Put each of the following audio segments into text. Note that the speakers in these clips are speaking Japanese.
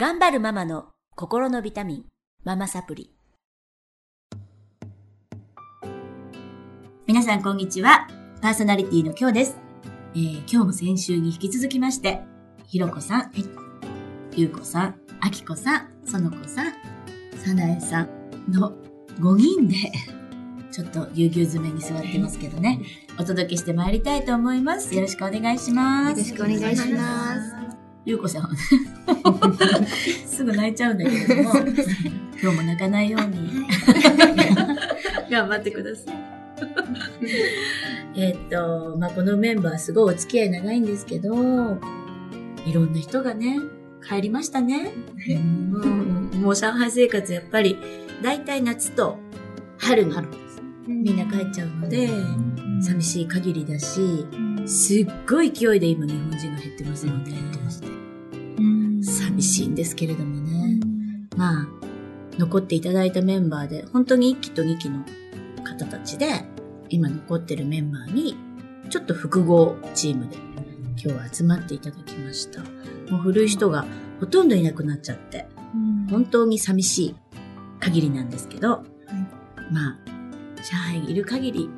頑張るママの心のビタミン、ママサプリ。皆さんこんにちは。パーソナリティの今日です。えー、今日も先週に引き続きまして、ひろこさん、ゆうこさん、あきこさん、そのこさん、さなえさんの5人で、ちょっとぎゅうぎゅう詰めに座ってますけどね、お届けしてまいりたいと思います。よろしくお願いします。よろしくお願いします。ゆうこさん すぐ泣いちゃうんだけれども、今日も泣かないように。頑張ってください。えっと、まあ、このメンバーすごいお付き合い長いんですけど、いろんな人がね、帰りましたね。うん、もう上海生活やっぱり、だいたい夏と春にみんな帰っちゃうので、寂しい限りだし、すっごい勢いで今日本人が減ってますので、寂しいんですけれどもね。まあ、残っていただいたメンバーで、本当に1期と2期の方たちで、今残ってるメンバーに、ちょっと複合チームで今日は集まっていただきました。もう古い人がほとんどいなくなっちゃって、本当に寂しい限りなんですけど、まあ、上海にいる限り、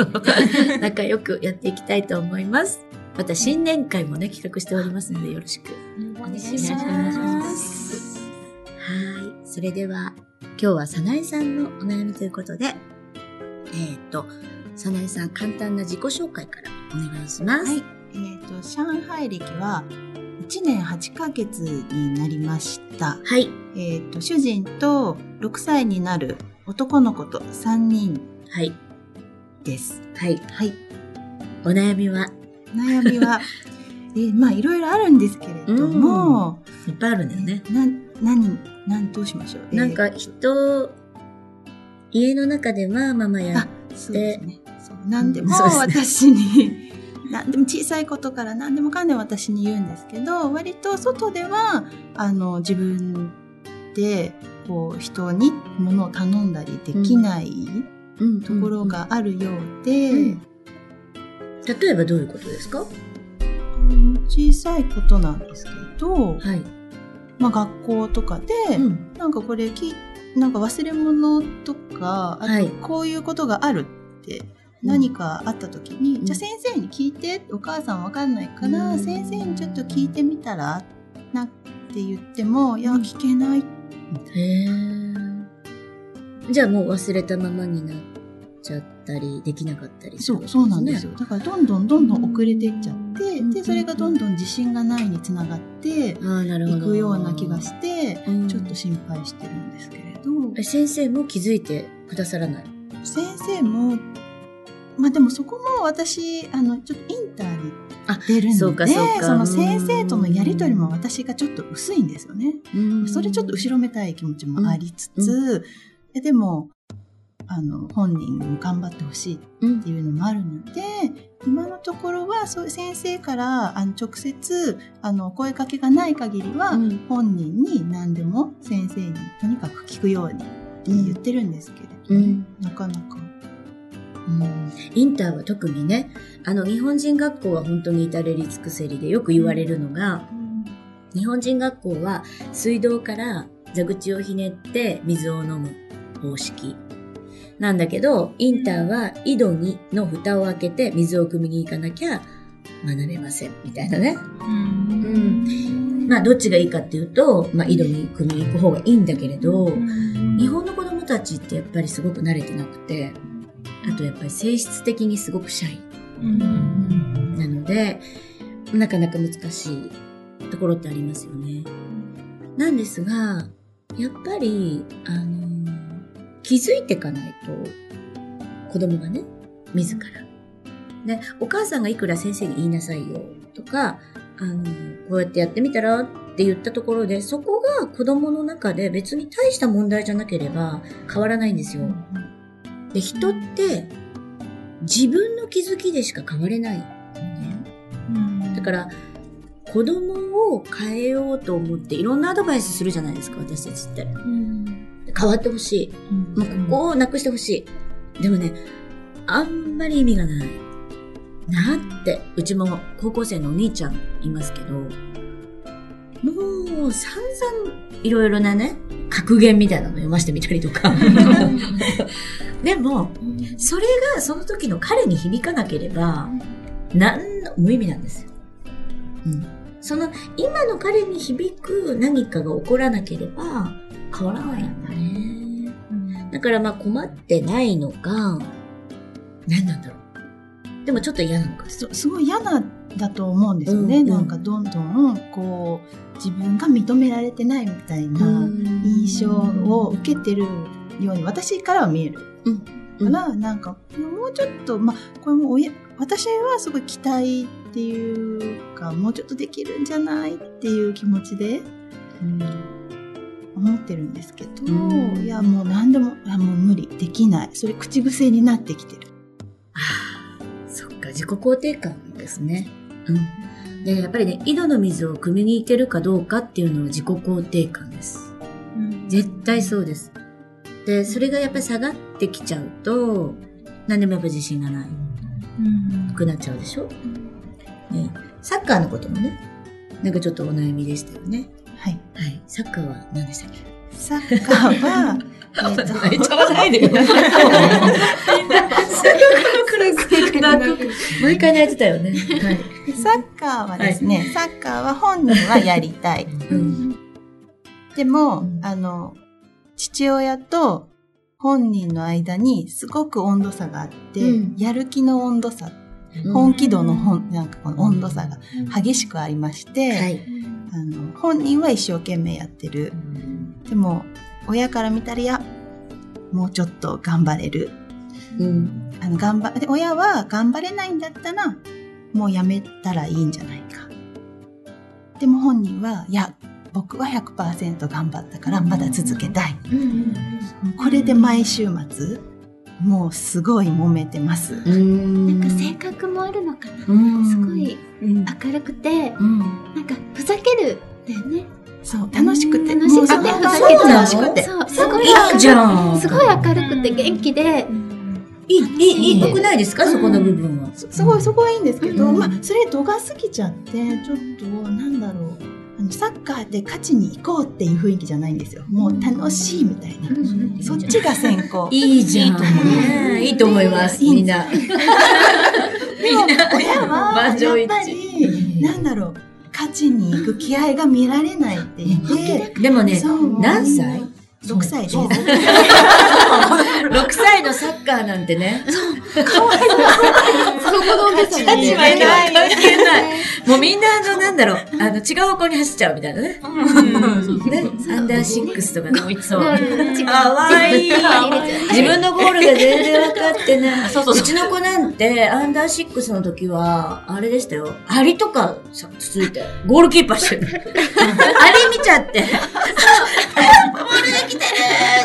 仲良くやっていきたいと思います。また新年会もね、企画しておりますのでよろしくお願いします。はい。それでは、今日はさなえさんのお悩みということで、えっ、と、さなえさん簡単な自己紹介からお願いします。はい。えっ、と、上海歴は1年8ヶ月になりました。はい。えっ、と、主人と6歳になる男の子と3人はい。です。はい。はい。お悩みは悩みは、えーまあ、いろいろあるんですけれども、いっぱいあるんだよね。な、何、何、どうしましょう？えー。なんか人、家の中ではママやあ、そうですね。そう何でも私に、何でも小さいことから何でもかんでも私に言うんですけど、割と外では、あの、自分で、こう、人に物を頼んだりできないうん。ところがあるようで、うん例えばどういうことですか？うん小さいことなんですけど、はい。まあ学校とかで、うん。なんかこれき、なんか忘れ物とか、あはいとこういうことがあるって、何かあった時に、うんじゃあ先生に聞いて、お母さんわかんないから、うん先生にちょっと聞いてみたら、なって言っても、いや、うん聞けない。へえ。じゃあもう忘れたままになっちゃったり、できなかったりするそう、そうなんですよ。よ。だからどんどんどんどん遅れていっちゃって、うんで、それがどんどん自信がないにつながって。いくような気がして、うんちょっと心配してるんですけれど、え先生も気づいてくださらない？先生も、まあでもそこも私、あの、ちょっとインターにあ出るので、かその先生とのやりとりも私がちょっと薄いんですよね。うんそれちょっと後ろめたい気持ちもありつつ、でも、あの、本人にも頑張ってほしいっうんていうのもあるので、今のところは、そう先生から、あの、直接、あの、声かけがない限りは、うん。本人に何でも先生にとにかく聞くように言ってるんですけれど、うん。なかなか。うん。インターは特にね、あの、日本人学校は本当に至れり尽くせりでよく言われるのが、日本人学校は水道から蛇口をひねって水を飲む方式。なんだけど、インターは井戸にの蓋を開けて水を汲みに行かなきゃ学べません。みたいなね。うんまあ、どっちがいいかっていうと、まあ、井戸に汲みに行く方がいいんだけれど、日本の子供たちってやっぱりすごく慣れてなくて、あとやっぱり性質的にすごくシャイ。なので、なかなか難しいところってありますよね。なんですが、やっぱり、あの、気づいていかないと、子供がね、自ら。で、お母さんがいくら先生に言いなさいよとか、あの、こうやってやってみたらって言ったところで、そこが子供の中で別に大した問題じゃなければ変わらないんですよ。で、人って自分の気づきでしか変われないのね。だから、子供を変えようと思っていろんなアドバイスするじゃないですか、私たちって。変わってほしい。もうここをなくしてほしい。でもね、あんまり意味がない。なって、うちも高校生のお兄ちゃんいますけど、もう散々いろいろなね、格言みたいなの読ませてみたりとか。でも、それがその時の彼に響かなければ、何の無意味なんですよ。うん。その今の彼に響く何かが起こらなければ変わらないんだね。だからまあ困ってないのか、何なんだろう。でもちょっと嫌なのか。すすごい嫌なだと思うんですよね、うんうん。なんかどんどんこう自分が認められてないみたいな印象を受けてるように私からは見えるうんから、なんかもうちょっとまあこれも親私はすごい期待っていうかもうちょっとできるんじゃないっていう気持ちで思ってるんですけど、うんいやもう何でもいやもう無理できないそれ口癖になってきてる。ああ、そっか、自己肯定感ですね。うん。で、やっぱりね、井戸の水を汲みに行けるかどうかっていうのは自己肯定感です。絶対そうです。で、それがやっぱり下がってきちゃうと、何でもやっぱ自信がないくなっちゃうでしょ、ね、サッカーのこともね、なんかちょっとお悩みでしたよね。はい、はい。サッカーは何でしたっけ？サッカーは えっと泣いちゃわないでよ。毎回泣いてたよね。はい。サッカーはですね、サッカーは本人はやりたい。うん。でも、うんあの、父親と本人の間にすごく温度差があって、うんやる気の温度差、本気度の本、なんかこの温度差が激しくありまして、はい。あの本人は一生懸命やってる。でも、親から見たら、いや、もうちょっと頑張れる。うん。あの、頑張、で、親は頑張れないんだったら、もうやめたらいいんじゃないか。でも本人は、いや、僕は100%頑張ったからまだ続けたい。これで毎週末、もうすごい揉めてます。うんなんか性格もあるのかな、うんすごいうん。明るくてうん。なんかふざけるだよねそう、楽しくて。楽しくてふざけて楽しくて。そうすごいいいじゃん。すごい明るくて元気でいい、いい、いい、良くないですか？そこの部分は。すすごい、そこはいいんですけど、うんまあ、それ度が過ぎちゃって、ちょっと、なんだろう。サッカーで勝ちに行こうっていう雰囲気じゃないんですよ。もう楽しいみたいな。そっちが先行。いいじゃん。ねいいと思います、みんな。でも親はやっぱりなんだろう。勝ちに行く気合が見られないって言って、でもね、何歳？6歳です。6歳のサッカーなんてね。子供です勝ち負けは関係ない。もうみんなあの、なんだろう、あの、違う方向に走っちゃうみたいなね。ね、アンダーシックスとかね。そう。かわいい。自分のゴールが全然分かってない。そうそううちの子なんて、アンダーシックスの時は、あれでしたよ。アリとかさついて、ゴールキーパーしてる。あれ見ちゃって、ボールが来てる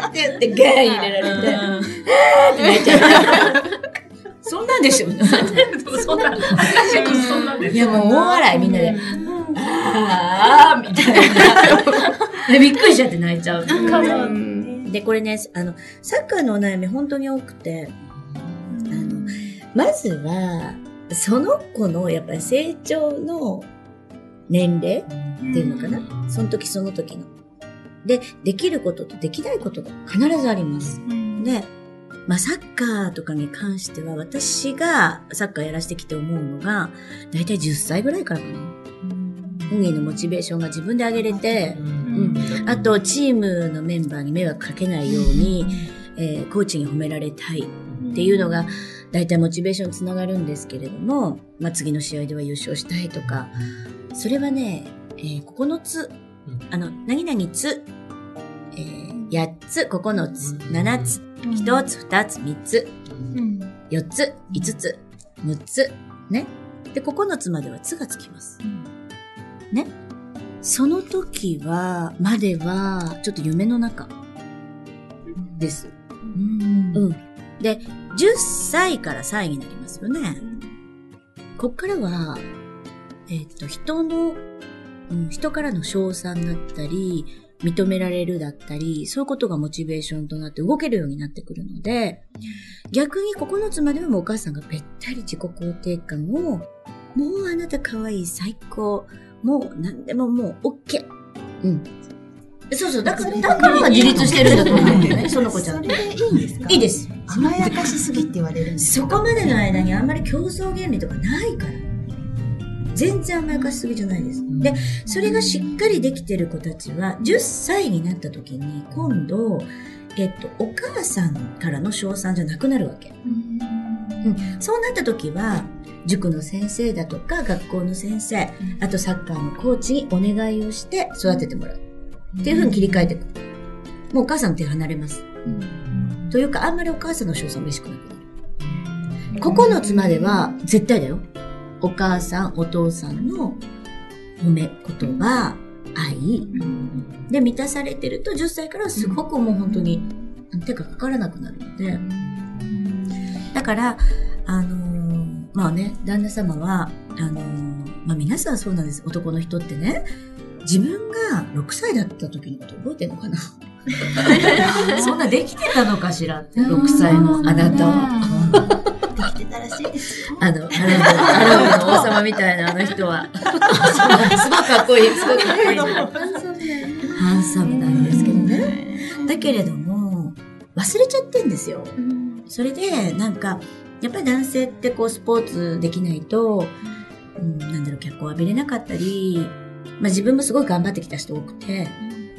って言って、ゲーン入れられて、えーって泣いちゃった。そん。なん。でしょそん。な、そん。ないやもう大笑いみん。なで、あーみたいな。びっくりしちゃって泣いちゃう。で、これね、あの、サッカーのお悩み本当に多くて、あの、まずは、その子のやっぱり成長の年齢っていうのかな、その時その時の。で、できることとできないことが必ずあります。で、まあ、サッカーとかに関しては、私がサッカーやらせてきて思うのが、だいたい10歳ぐらいからかな。本人のモチベーションが自分で上げれて、うん。あと、チームのメンバーに迷惑かけないように、えーコーチに褒められたいっていうのが、だいたいモチベーションにつながるんですけれども、まあ、次の試合では優勝したいとか、それはね、えー9つ、あの、何々つ、えー8つ、9つ、7つ、1つ、2つ、3つ、4つ、5つ、6つ、ね。で、9つまではつがつきます。ね。その時は、までは、ちょっと夢の中です。うんうん。で、10歳から3位になりますよね。こっからは、えっ、と、人の、うん、人からの称賛だったり、認められるだったり、そういうことがモチベーションとなって動けるようになってくるので、逆に9つまではもうお母さんがべったり自己肯定感を、もうあなた可愛い最高、もう何でももう OK。うん。そうそう、だから、だから自立してるんだと思うんだよね、その子ちゃんと。それでいいんですか？いいです。甘やかしすぎって言われるんですそこまでの間にあんまり競争原理とかないから。全然甘やかしすぎじゃないです。で、それがしっかりできてる子たちは、10歳になった時に、今度、えっと、お母さんからの称賛じゃなくなるわけ。うん、そうなった時は、塾の先生だとか、学校の先生、あとサッカーのコーチにお願いをして育ててもらう。っていう風に切り替えていく。もうお母さんの手離れます。というか、あんまりお母さんの称賛嬉しくなくなる。9つまでは絶対だよ。お母さん、お父さんの褒め、言葉、愛。で、満たされてると10歳からすごくもう本当に手がかからなくなるので。だから、あのーまあね、旦那様は、あのーまあ皆さんそうなんです。男の人ってね、自分が6歳だった時のこと覚えてるのかな？そんなできてたのかしら？って、6歳のあなたは。あの、アラブ、の王様みたいなあの人は。すごいかっこいい、すごいかっこいい。ハンサムなんですけどね。だけれども、忘れちゃってんですよ。それで、なんか、やっぱり男性ってこうスポーツできないと、うん、なんだろう、脚光浴びれなかったり、まあ自分もすごい頑張ってきた人多くて、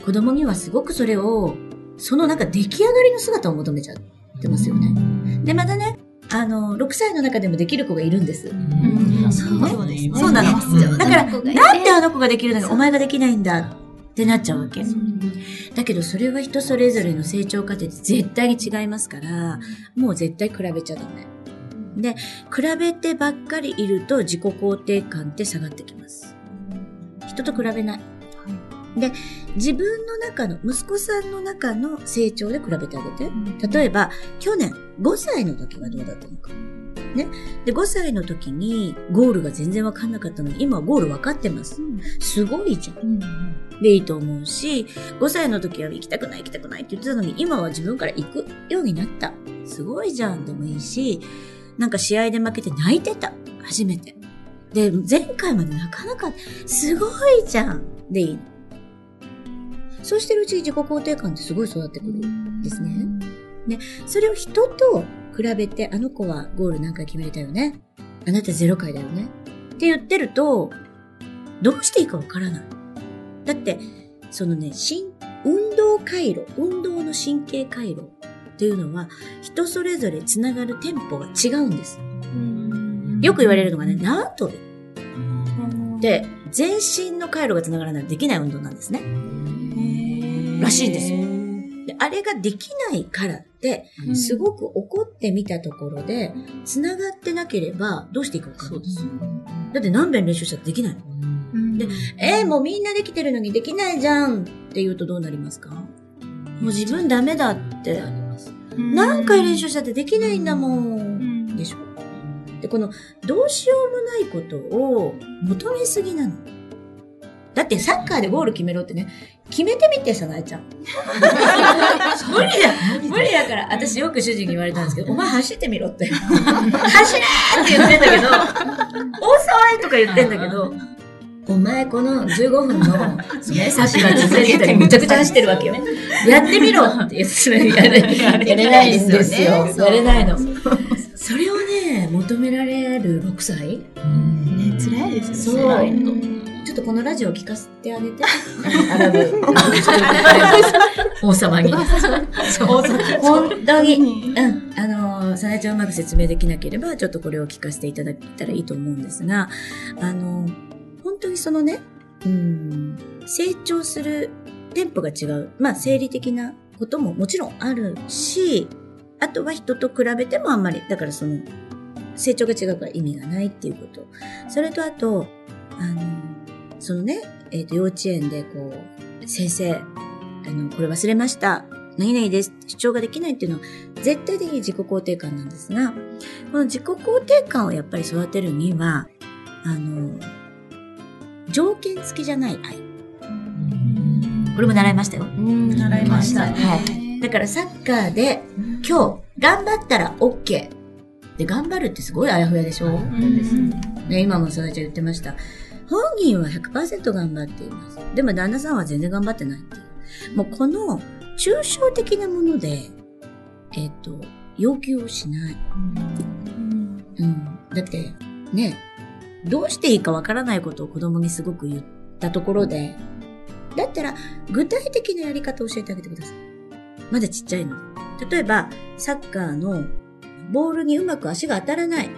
子供にはすごくそれを、そのなんか出来上がりの姿を求めちゃってますよね。で、またね、あの、6歳の中でもできる子がいるんです。そうですね。そうなのうんだから、なんであの子ができるのにお前ができないんだってなっちゃうわけ。だけどそれは人それぞれの成長過程で絶対に違いますから、もう絶対比べちゃダメ。で、比べてばっかりいると自己肯定感って下がってきます。人と比べない。で、自分の中の、息子さんの中の成長で比べてあげて。例えば、去年5歳の時はどうだったのか。ね。で、5歳の時にゴールが全然わかんなかったのに、今はゴールわかってます。すごいじゃん。でいいと思うし、5歳の時は行きたくない行きたくないって言ってたのに、今は自分から行くようになった。すごいじゃんでもいいし、なんか試合で負けて泣いてた。初めて。で、前回まで泣かなかった。すごいじゃんでいい。そうしてるうちに自己肯定感ってすごい育ってくるんですね。ね、それを人と比べて、あの子はゴール何回決めれたよね？あなたゼロ回だよね？って言ってると、どうしていいかわからない。だって、そのね、しん運動回路、運動の神経回路っていうのは、人それぞれつながるテンポが違うんです。よく言われるのがね、縄跳びって、全身の回路がつながらないとできない運動なんですね。らしいんですよ。であれができないからって、すごく怒ってみたところで、つながってなければ、どうしていいかわかんない。だって何遍練習したってできないの。でえー、もうみんなできてるのにできないじゃんって言うとどうなりますか？もう自分ダメだって。何回練習したってできないんだもん。でしょで、この、どうしようもないことを求めすぎなの。だってサッカーでゴール決めろってね、決めてみてさ、なえちゃん。無理だ無理だから、私よく主人に言われたんですけど、お前走ってみろって。走れーって言ってんだけど、遅いとか言ってんだけど、お前この15分の、ね、サッカー続けたりむちゃくちゃ走ってるわけよ。やってみろって言ってやれやれないんですよ。やれないの。それをね、求められる6歳？ね、辛いですそうよね。ちょっとこのラジオを聞かせてあげて。アラブ。王様に。本当に。うん。あの、さなちゃんうまく説明できなければ、ちょっとこれを聞かせていただけたらいいと思うんですが、あの、本当にそのね、うん、成長するテンポが違う。まあ、生理的なことももちろんあるし、あとは人と比べてもあんまり、だからその、成長が違うから意味がないっていうこと。それとあと、あの、そのね、えっ、と、幼稚園でこう、先生、あの、これ忘れました。何々です。主張ができないっていうのは、絶対的に自己肯定感なんですが、この自己肯定感をやっぱり育てるには、あの、条件付きじゃない愛。これも習いましたよ。習いましたね。はい。だからサッカーで、今日、頑張ったら OK。で、頑張るってすごいあやふやでしょ、ね、今もさなちゃん言ってました。本人は100%頑張っています。でも旦那さんは全然頑張ってないっていう。もうこの抽象的なもので、えっ、と、要求をしない。うん。だって、ね、どうしていいかわからないことを子供にすごく言ったところで、だったら具体的なやり方を教えてあげてください。まだちっちゃいの。例えば、サッカーのボールにうまく足が当たらない。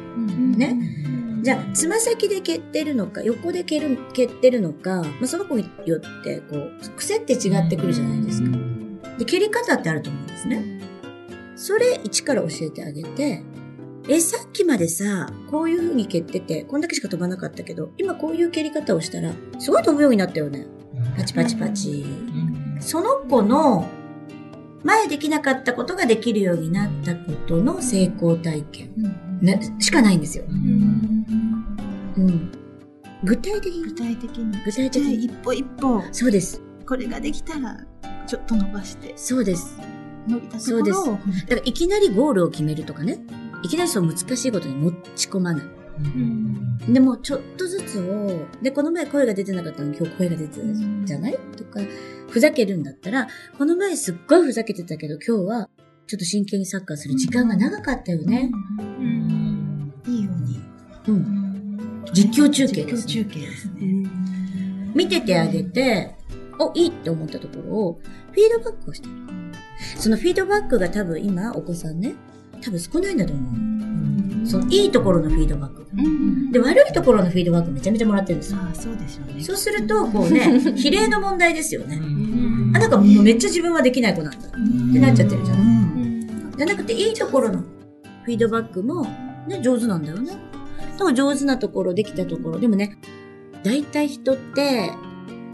ね。じゃあ、つま先で蹴ってるのか、横で蹴る蹴ってるのか、まあ、その子によって、こう、癖って違ってくるじゃないですか。で、蹴り方ってあると思うんですね。それ一から教えてあげて、え、さっきまでさ、こういう風に蹴ってて、こんだけしか飛ばなかったけど、今こういう蹴り方をしたら、すごい飛ぶようになったよね。パチパチパチ。その子の、前できなかったことができるようになったことの成功体験、ね、しかないんですよ。うん。具体的に具。体的に。具体的に。一歩一歩、そうです。これができたら、ちょっと伸ばして、そうです。伸びたところを、だからいきなりゴールを決めるとかね。いきなりそう難しいことに持ち込まない。でも、ちょっとずつを、で、この前声が出てなかったのに今日声が出てたじゃない？とか、ふざけるんだったら、この前すっごいふざけてたけど今日はちょっと真剣にサッカーする時間が長かったよね。うん。いいように。うん。実況中継です、実況中継ですね。見ててあげて、お、いいって思ったところを、フィードバックをしてる。そのフィードバックが多分今、お子さん。ね、多分少ないん。だと思う。そのいいところのフィードバック。うん。で、悪いところのフィードバックめちゃめちゃもらってるん。ですよ。あ、そうでしょうね。そうすると、こうね、比例の問題ですよね。あ、なん。かもうめっちゃ自分はできない子なん。だ。ってなっちゃってるじゃないじゃなくて、いいところのフィードバックも、ね、上手なんだよね。だから上手なところ、できたところ。でもね、大体人って、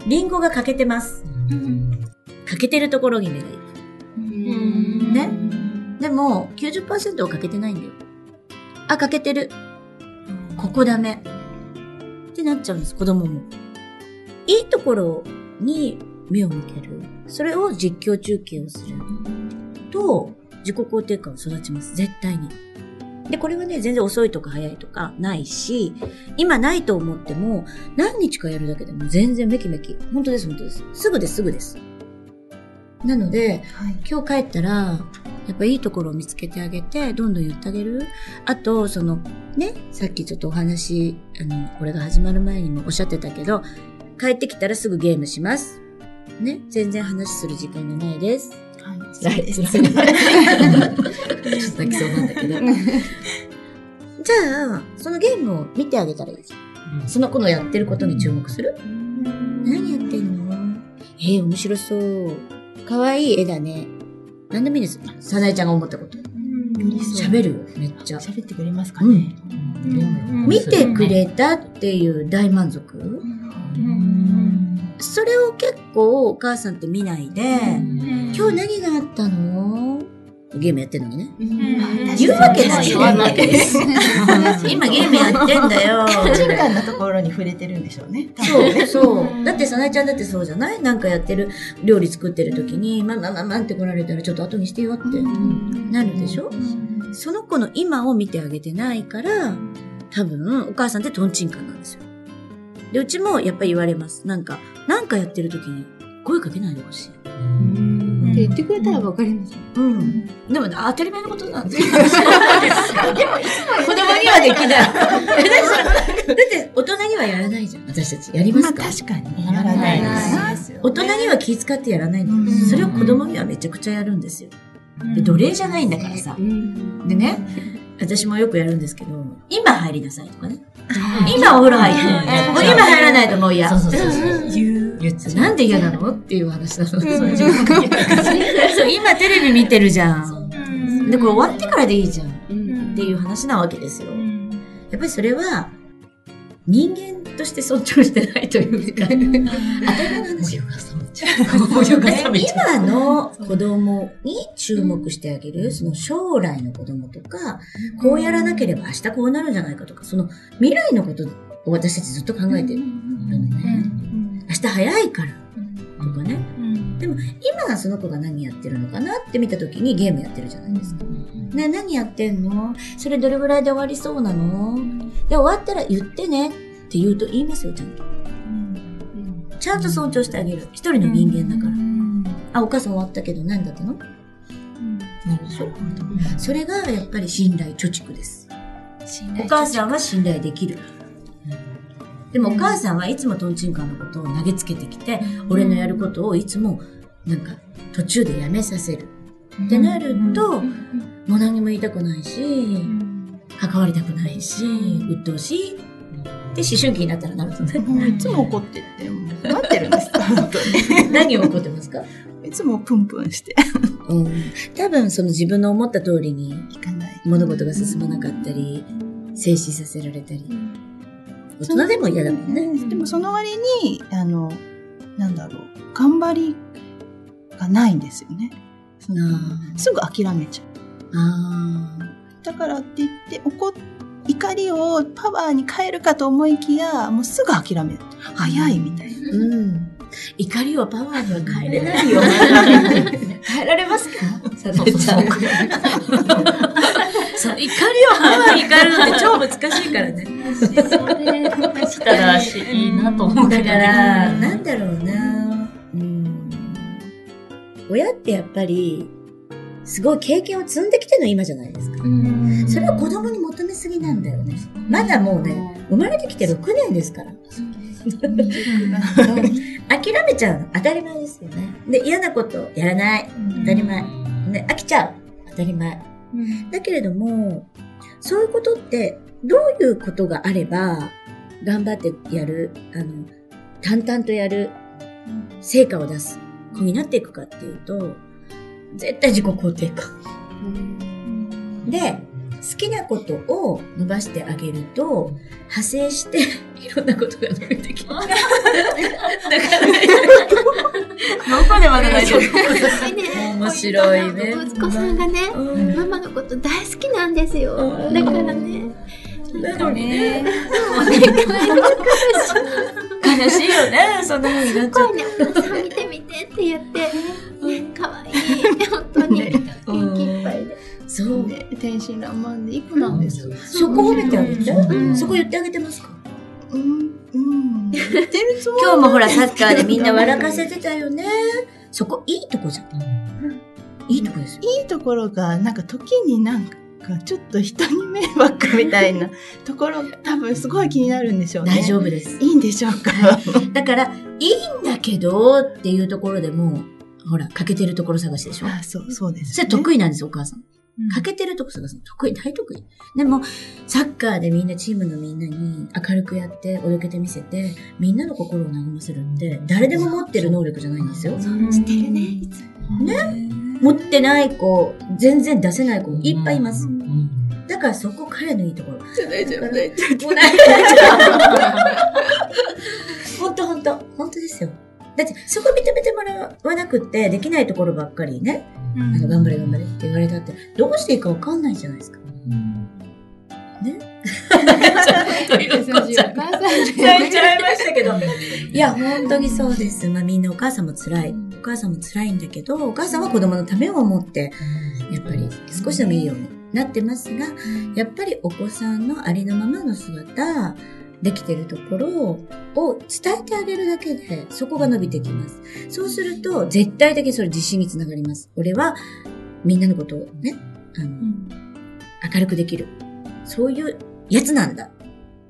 リンゴが欠けてます。欠けてるところに目がいく。ね。でも、90%を欠けてないんだよ。あ、欠けてる。ここダメ。ってなっちゃうんです、子供も。いいところに目を向ける。それを実況中継をする。と、自己肯定感を育ちます。絶対に。で、これはね、全然遅いとか早いとかないし、今ないと思っても、何日かやるだけでも全然めきめき。本当です、本当です。すぐです、すぐです。なので、はい。今日帰ったら、やっぱいいところを見つけてあげて、どんどん言ってあげる。あと、その、ね、さっきちょっとお話、あの、これが始まる前にもおっしゃってたけど、帰ってきたらすぐゲームします。ね、全然話する時間がないです。はい。辛いです。ちょっと泣きそうなんだけど。じゃあ、そのゲームを見てあげたらいいですよ。その子のやってることに注目する？何やってんの？えー、面白そう。かわいい絵だね。何でもいいです。さなえちゃんが思ったこと。喋る？よ、めっちゃ。喋ってくれますかね。見てくれたっていう大満足？それを結構お母さんって見ないで、今日何があったの？ゲームやってんのにね。言うわけないよ。言うわけです。今ゲームやってんだよ。個人間なところに触れてるんでしょうね。そう、そう。だって、さなえちゃんだってそうじゃない？なんかやってる、料理作ってる時に、まあまあまあまあって来られたらちょっと後にしてよってなるでしょ？その子の今を見てあげてないから、多分、お母さんってトンチンカンなんですよ。で、うちもやっぱり言われます。なんか、なんかやってる時に声かけないでほしい。って言ってくれたらわかります。うん。でも、当たり前のことなんですよ。でも、子供にはできない。だって、大人にはやらないじゃん。私たち。やりますか、確かに。やらないです大人には気遣ってやらないんだよ。それを子供にはめちゃくちゃやるんですよ。で、奴隷じゃないんだからさ。でね、私もよくやるんですけど、今入りなさいとかね。今お風呂入って。今入らないともう嫌。なんで嫌なの？っていう話なの。そう今テレビ見てるじゃん。で、これ終わってからでいいじゃん。っていう話なわけですよ。やっぱりそれは、人間として尊重してないというか。今の子供に注目してあげる、その将来の子供とか、こうやらなければ明日こうなるんじゃないかとか、その未来のことを私たちずっと考えてるのね。明日早いからとかね。でも今その子が何やってるのかなって見た時にゲームやってるじゃないですか。ね、何やってんの？それどれぐらいで終わりそうなの？で、終わったら言ってねって言うと言いますよ、ちゃんと。ちゃんと尊重してあげる。一人の人間だから。あ、お母さん終わったけど何だったの？なるでしょそれがやっぱり信頼貯蓄です。お母さんは信頼できる。でもお母さんはいつもトンチンカンのことを投げつけてきて、俺のやることをいつもなんか途中でやめさせる。ってなると、もう何にも言いたくないし、関わりたくないし、鬱陶しい。で、思春期になったらなるともうね。いつも怒ってって、待ってるんです。本 当何を怒ってますか？に。いつもプンプンして。うん。多分その自分の思った通りにいかない。物事が進まなかったり、静止させられたり。大人でも嫌だもんね。でもその割に、あの、なんだろう、頑張りがないんですよね。そのあすぐ諦めちゃう。あ。あだからって言って、怒っ怒りをパワーに変えるかと思いきや、もうすぐ諦める。早いみたいな。うん。怒りをパワーには変えれないよ。変えられますか？さとちゃん。そう、怒りをパワーに変えるのって超難しいからね。来たらしいいなと思うけど。だから、なんだろうな。うん。親ってやっぱり、すごい経験を積んできての今じゃないですか。それは子供に求めすぎなんだよね。まだもうね、生まれてきて6年ですから。諦めちゃうの当たり前ですよね。で、嫌なことやらない。当たり前。で、飽きちゃう。当たり前。だけれども、そういうことって、どういうことがあれば、頑張ってやる、あの、淡々とやる、成果を出す子になっていくかっていうと、絶対自己肯定感。で、好きなことを伸ばしてあげると、派生して、いろんなことが伸びてきます。だからね、どこでまで大丈夫面白いね。息子さんがね、うん。ママのこと大好きなんですよ。うん。だからね、なのにね、悲しいよね、そんな風になっちゃ見てみてって言って、真爛漫でいい子なんですよ。そこ褒めてあげて？うん。そこ言ってあげてますか？うん、うん。言ってるつもり今日もほらサッカーでみん。な笑かせてたよね。そこいいとこじゃん。いいとこですよ。いいところが、なん。か時になん。か、ちょっと人に迷惑みたいなところが多分すごい気になるん。でしょうね。大丈夫です。いいん。でしょうか、だから、いいん。だけどっていうところでも、ほら、欠けてるところ探しでしょ。あそう、そうです、それ得意なん。ですよ、お母さん。欠けてるとこ探すの得意、大得意？でも、サッカーでみんな、チームのみんなに明るくやって、おどけてみせて、みんなの心を和ませるって、誰でも持ってる能力じゃないんですよ。してるね、いつも。持ってない子、全然出せない子、いっぱいいます。だからそこ彼のいいところ。大丈夫、大丈もう大丈夫。本当本当本当ですよ。だって、そこ認めてもらわなくって、できないところばっかりね、あの、頑張れ頑張れって言われたって、どうしていいかわかんないじゃないですか。ということ優しいお母さん泣いちゃいましたけど。いや、本当にそうです。まあみんなお母さんも辛い。お母さんも辛いんだけど、お母さんは子供のためを思って、やっぱり少しでもいいようになってますが、やっぱりお子さんのありのままの姿、できてるところを伝えてあげるだけで、そこが伸びてきます。そうすると、絶対的にそれ自信につながります。俺は、みんなのことをね、あの、明るくできる。そういうやつなんだ。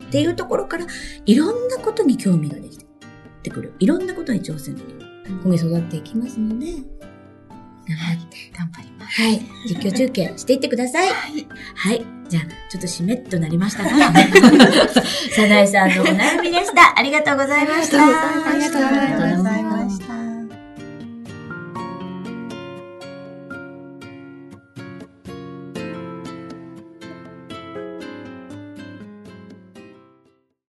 っていうところから、いろんなことに興味ができてくる。いろんなことに挑戦できる。褒め育っていきますので、頑張って。頑張ります。はい。実況中継していってください。はい。はい。じゃあ、ちょっと締めとなりましたが、サナエさんのお悩みでした。ありがとうございました。ありがとうございました